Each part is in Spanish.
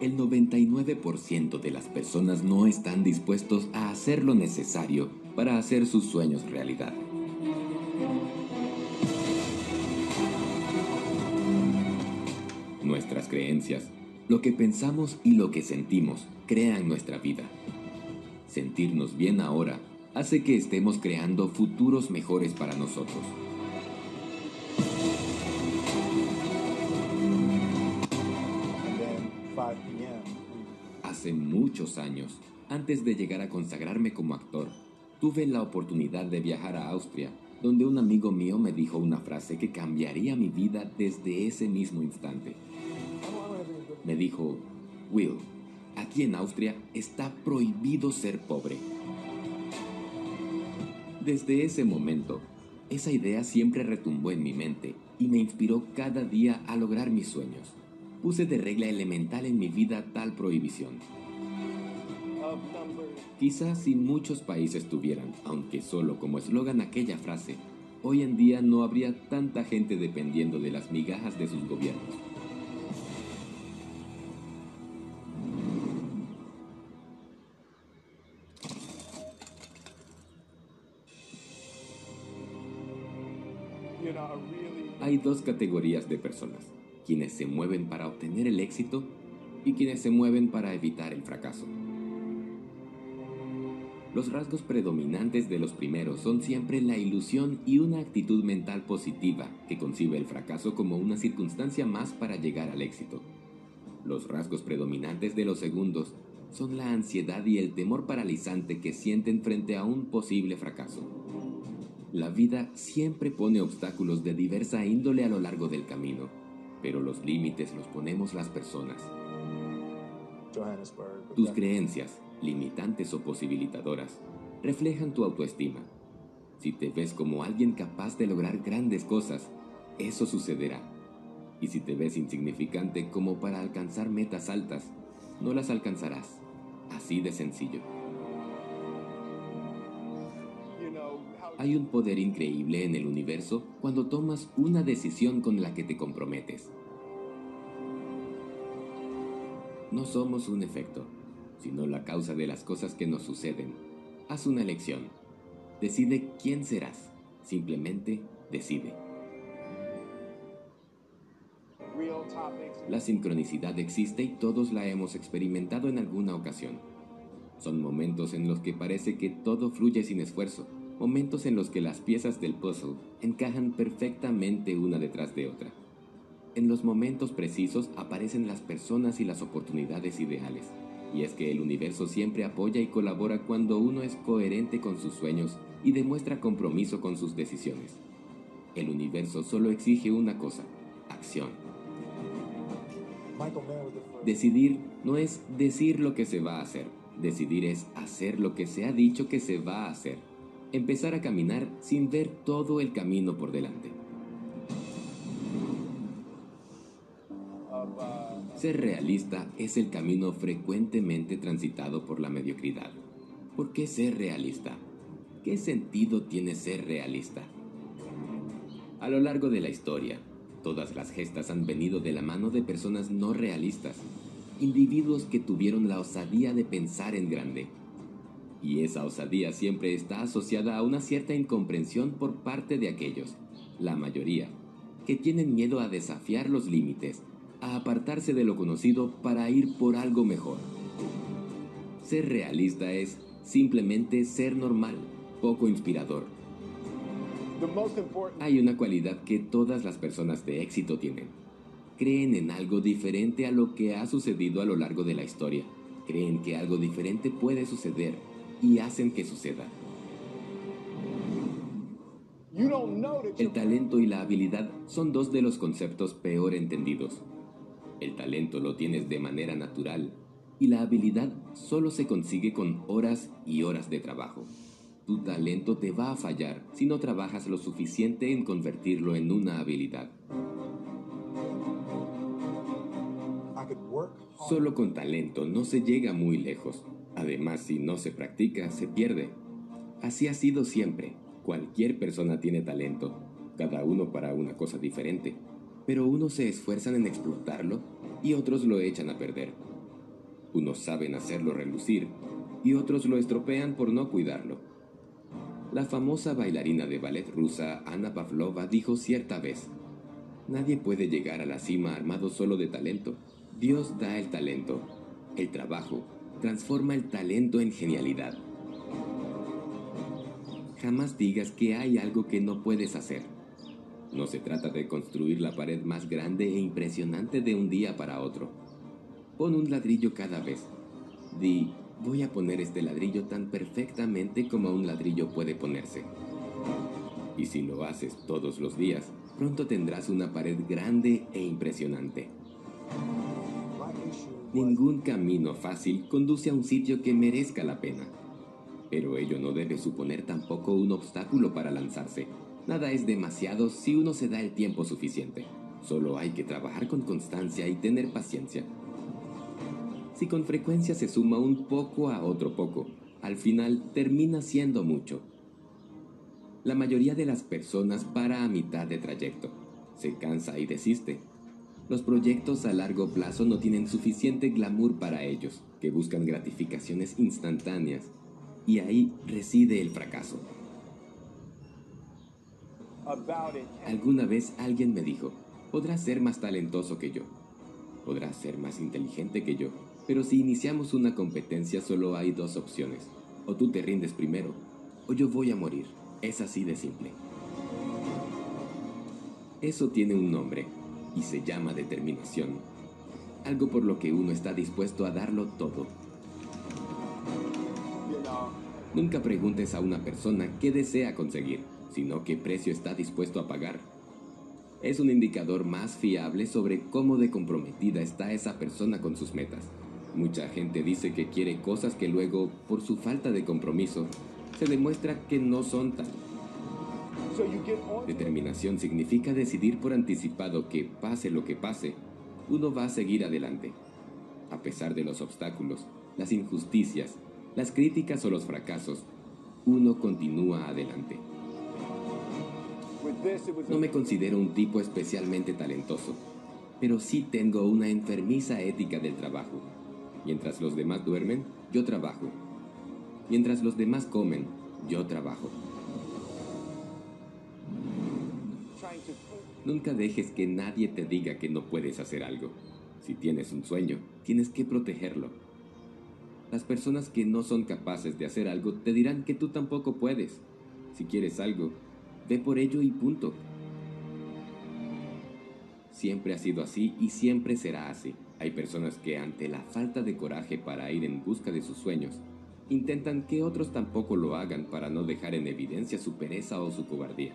El 99% de las personas no están dispuestos a hacer lo necesario para hacer sus sueños realidad. Nuestras creencias, lo que pensamos y lo que sentimos crean nuestra vida. Sentirnos bien ahora hace que estemos creando futuros mejores para nosotros. Muchos años, antes de llegar a consagrarme como actor, tuve la oportunidad de viajar a Austria, donde un amigo mío me dijo una frase que cambiaría mi vida desde ese mismo instante. Me dijo, Will, aquí en Austria está prohibido ser pobre. Desde ese momento, esa idea siempre retumbó en mi mente y me inspiró cada día a lograr mis sueños. Puse de regla elemental en mi vida tal prohibición. Quizás si muchos países tuvieran, aunque solo como eslogan aquella frase, hoy en día no habría tanta gente dependiendo de las migajas de sus gobiernos. Hay dos categorías de personas, quienes se mueven para obtener el éxito y quienes se mueven para evitar el fracaso. Los rasgos predominantes de los primeros son siempre la ilusión y una actitud mental positiva que concibe el fracaso como una circunstancia más para llegar al éxito. Los rasgos predominantes de los segundos son la ansiedad y el temor paralizante que sienten frente a un posible fracaso. La vida siempre pone obstáculos de diversa índole a lo largo del camino, pero los límites los ponemos las personas. Tus creencias, limitantes o posibilitadoras, reflejan tu autoestima. Si te ves como alguien capaz de lograr grandes cosas, eso sucederá. Y si te ves insignificante como para alcanzar metas altas, no las alcanzarás. Así de sencillo. Hay un poder increíble en el universo cuando tomas una decisión con la que te comprometes. No somos un efecto, sino la causa de las cosas que nos suceden. Haz una elección. Decide quién serás. Simplemente decide. La sincronicidad existe y todos la hemos experimentado en alguna ocasión. Son momentos en los que parece que todo fluye sin esfuerzo, momentos en los que las piezas del puzzle encajan perfectamente una detrás de otra. En los momentos precisos aparecen las personas y las oportunidades ideales. Y es que el universo siempre apoya y colabora cuando uno es coherente con sus sueños y demuestra compromiso con sus decisiones. El universo solo exige una cosa, acción. Decidir no es decir lo que se va a hacer, decidir es hacer lo que se ha dicho que se va a hacer empezar a caminar sin ver todo el camino por delante. Ser realista es el camino frecuentemente transitado por la mediocridad. ¿Por qué ser realista? ¿Qué sentido tiene ser realista? A lo largo de la historia, todas las gestas han venido de la mano de personas no realistas, individuos que tuvieron la osadía de pensar en grande, y esa osadía siempre está asociada a una cierta incomprensión por parte de aquellos, la mayoría, que tienen miedo a desafiar los límites, a apartarse de lo conocido para ir por algo mejor. Ser realista es simplemente ser normal, poco inspirador. Hay una cualidad que todas las personas de éxito tienen. Creen en algo diferente a lo que ha sucedido a lo largo de la historia. Creen que algo diferente puede suceder y hacen que suceda. El talento y la habilidad son dos de los conceptos peor entendidos. El talento lo tienes de manera natural y la habilidad solo se consigue con horas y horas de trabajo. Tu talento te va a fallar si no trabajas lo suficiente en convertirlo en una habilidad. Solo con talento no se llega muy lejos. Además, si no se practica, se pierde. Así ha sido siempre. Cualquier persona tiene talento, cada uno para una cosa diferente. Pero unos se esfuerzan en explotarlo y otros lo echan a perder. Unos saben hacerlo relucir y otros lo estropean por no cuidarlo. La famosa bailarina de ballet rusa Anna Pavlova dijo cierta vez, Nadie puede llegar a la cima armado solo de talento. Dios da el talento. El trabajo transforma el talento en genialidad. Jamás digas que hay algo que no puedes hacer. No se trata de construir la pared más grande e impresionante de un día para otro. Pon un ladrillo cada vez. Di, voy a poner este ladrillo tan perfectamente como un ladrillo puede ponerse. Y si lo haces todos los días, pronto tendrás una pared grande e impresionante. Ningún camino fácil conduce a un sitio que merezca la pena. Pero ello no debe suponer tampoco un obstáculo para lanzarse. Nada es demasiado si uno se da el tiempo suficiente. Solo hay que trabajar con constancia y tener paciencia. Si con frecuencia se suma un poco a otro poco, al final termina siendo mucho la mayoría de las personas para a mitad de trayecto. Se cansa y desiste. Los proyectos a largo plazo no tienen suficiente glamour para ellos, que buscan gratificaciones instantáneas, y ahí reside el fracaso. Alguna vez alguien me dijo, podrás ser más talentoso que yo, podrás ser más inteligente que yo, pero si iniciamos una competencia solo hay dos opciones, o tú te rindes primero, o yo voy a morir. Es así de simple. Eso tiene un nombre y se llama determinación. Algo por lo que uno está dispuesto a darlo todo. Nunca preguntes a una persona qué desea conseguir, sino qué precio está dispuesto a pagar. Es un indicador más fiable sobre cómo de comprometida está esa persona con sus metas. Mucha gente dice que quiere cosas que luego, por su falta de compromiso, se demuestra que no son tal. Determinación significa decidir por anticipado que, pase lo que pase, uno va a seguir adelante. A pesar de los obstáculos, las injusticias, las críticas o los fracasos, uno continúa adelante. No me considero un tipo especialmente talentoso, pero sí tengo una enfermiza ética del trabajo. Mientras los demás duermen, yo trabajo Mientras los demás comen, yo trabajo. Nunca dejes que nadie te diga que no puedes hacer algo. Si tienes un sueño, tienes que protegerlo. Las personas que no son capaces de hacer algo te dirán que tú tampoco puedes. Si quieres algo, ve por ello y punto. Siempre ha sido así y siempre será así. Hay personas que ante la falta de coraje para ir en busca de sus sueños, intentan que otros tampoco lo hagan para no dejar en evidencia su pereza o su cobardía.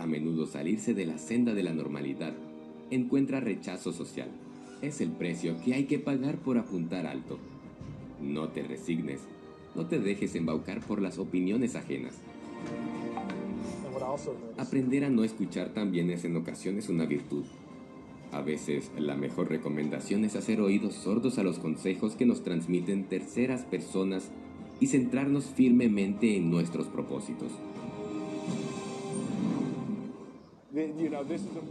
A menudo salirse de la senda de la normalidad encuentra rechazo social. Es el precio que hay que pagar por apuntar alto. No te resignes, no te dejes embaucar por las opiniones ajenas. Aprender a no escuchar también es en ocasiones una virtud. A veces la mejor recomendación es hacer oídos sordos a los consejos que nos transmiten terceras personas y centrarnos firmemente en nuestros propósitos.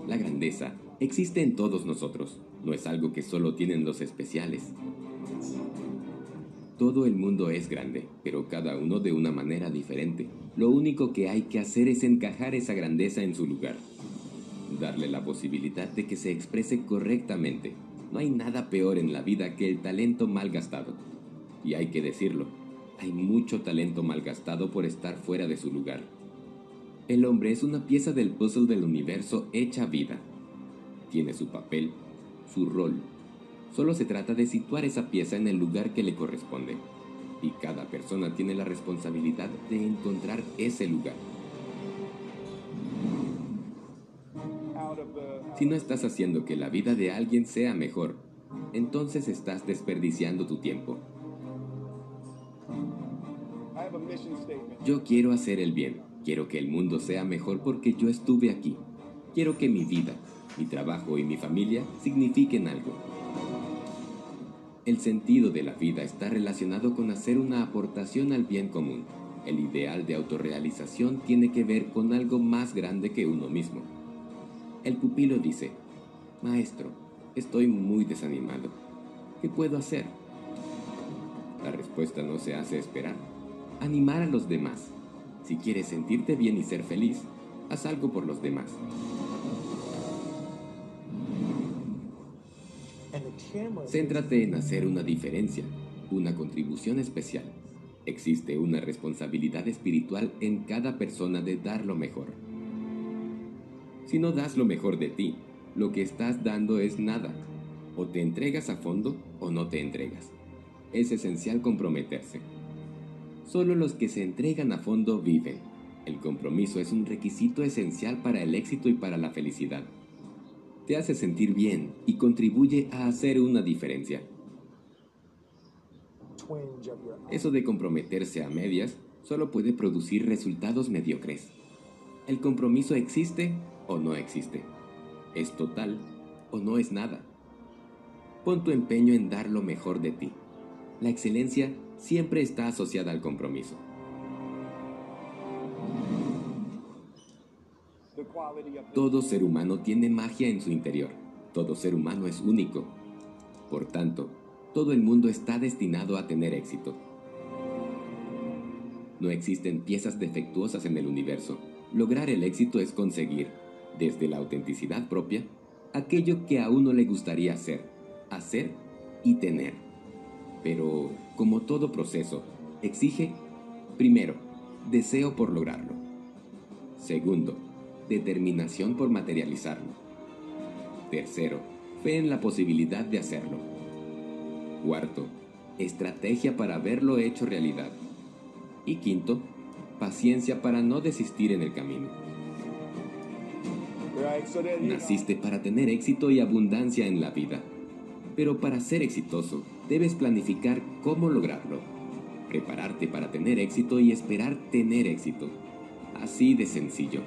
La grandeza existe en todos nosotros, no es algo que solo tienen los especiales. Todo el mundo es grande, pero cada uno de una manera diferente. Lo único que hay que hacer es encajar esa grandeza en su lugar darle la posibilidad de que se exprese correctamente. No hay nada peor en la vida que el talento mal gastado. Y hay que decirlo, hay mucho talento mal gastado por estar fuera de su lugar. El hombre es una pieza del puzzle del universo hecha vida. Tiene su papel, su rol. Solo se trata de situar esa pieza en el lugar que le corresponde. Y cada persona tiene la responsabilidad de encontrar ese lugar. Si no estás haciendo que la vida de alguien sea mejor, entonces estás desperdiciando tu tiempo. Yo quiero hacer el bien. Quiero que el mundo sea mejor porque yo estuve aquí. Quiero que mi vida, mi trabajo y mi familia signifiquen algo. El sentido de la vida está relacionado con hacer una aportación al bien común. El ideal de autorrealización tiene que ver con algo más grande que uno mismo. El pupilo dice, Maestro, Estoy muy desanimado. ¿Qué puedo hacer? La respuesta no se hace esperar. Animar a los demás. Si quieres sentirte bien y ser feliz, haz algo por los demás. Céntrate en hacer una diferencia, una contribución especial. Existe una responsabilidad espiritual en cada persona de dar lo mejor. Si no das lo mejor de ti, lo que estás dando es nada. O te entregas a fondo o no te entregas. Es esencial comprometerse. Solo los que se entregan a fondo viven. El compromiso es un requisito esencial para el éxito y para la felicidad. Te hace sentir bien y contribuye a hacer una diferencia. Eso de comprometerse a medias solo puede producir resultados mediocres. El compromiso existe o no existe. Es total o no es nada. Pon tu empeño en dar lo mejor de ti. La excelencia siempre está asociada al compromiso. Todo ser humano tiene magia en su interior. Todo ser humano es único. Por tanto, todo el mundo está destinado a tener éxito. No existen piezas defectuosas en el universo. Lograr el éxito es conseguir, desde la autenticidad propia, aquello que a uno le gustaría hacer, hacer y tener. Pero, como todo proceso, exige, primero, deseo por lograrlo. Segundo, determinación por materializarlo. Tercero, fe en la posibilidad de hacerlo. Cuarto, estrategia para verlo hecho realidad. Y quinto, paciencia para no desistir en el camino. Naciste para tener éxito y abundancia en la vida. Pero para ser exitoso, debes planificar cómo lograrlo. Prepararte para tener éxito y esperar tener éxito. Así de sencillo.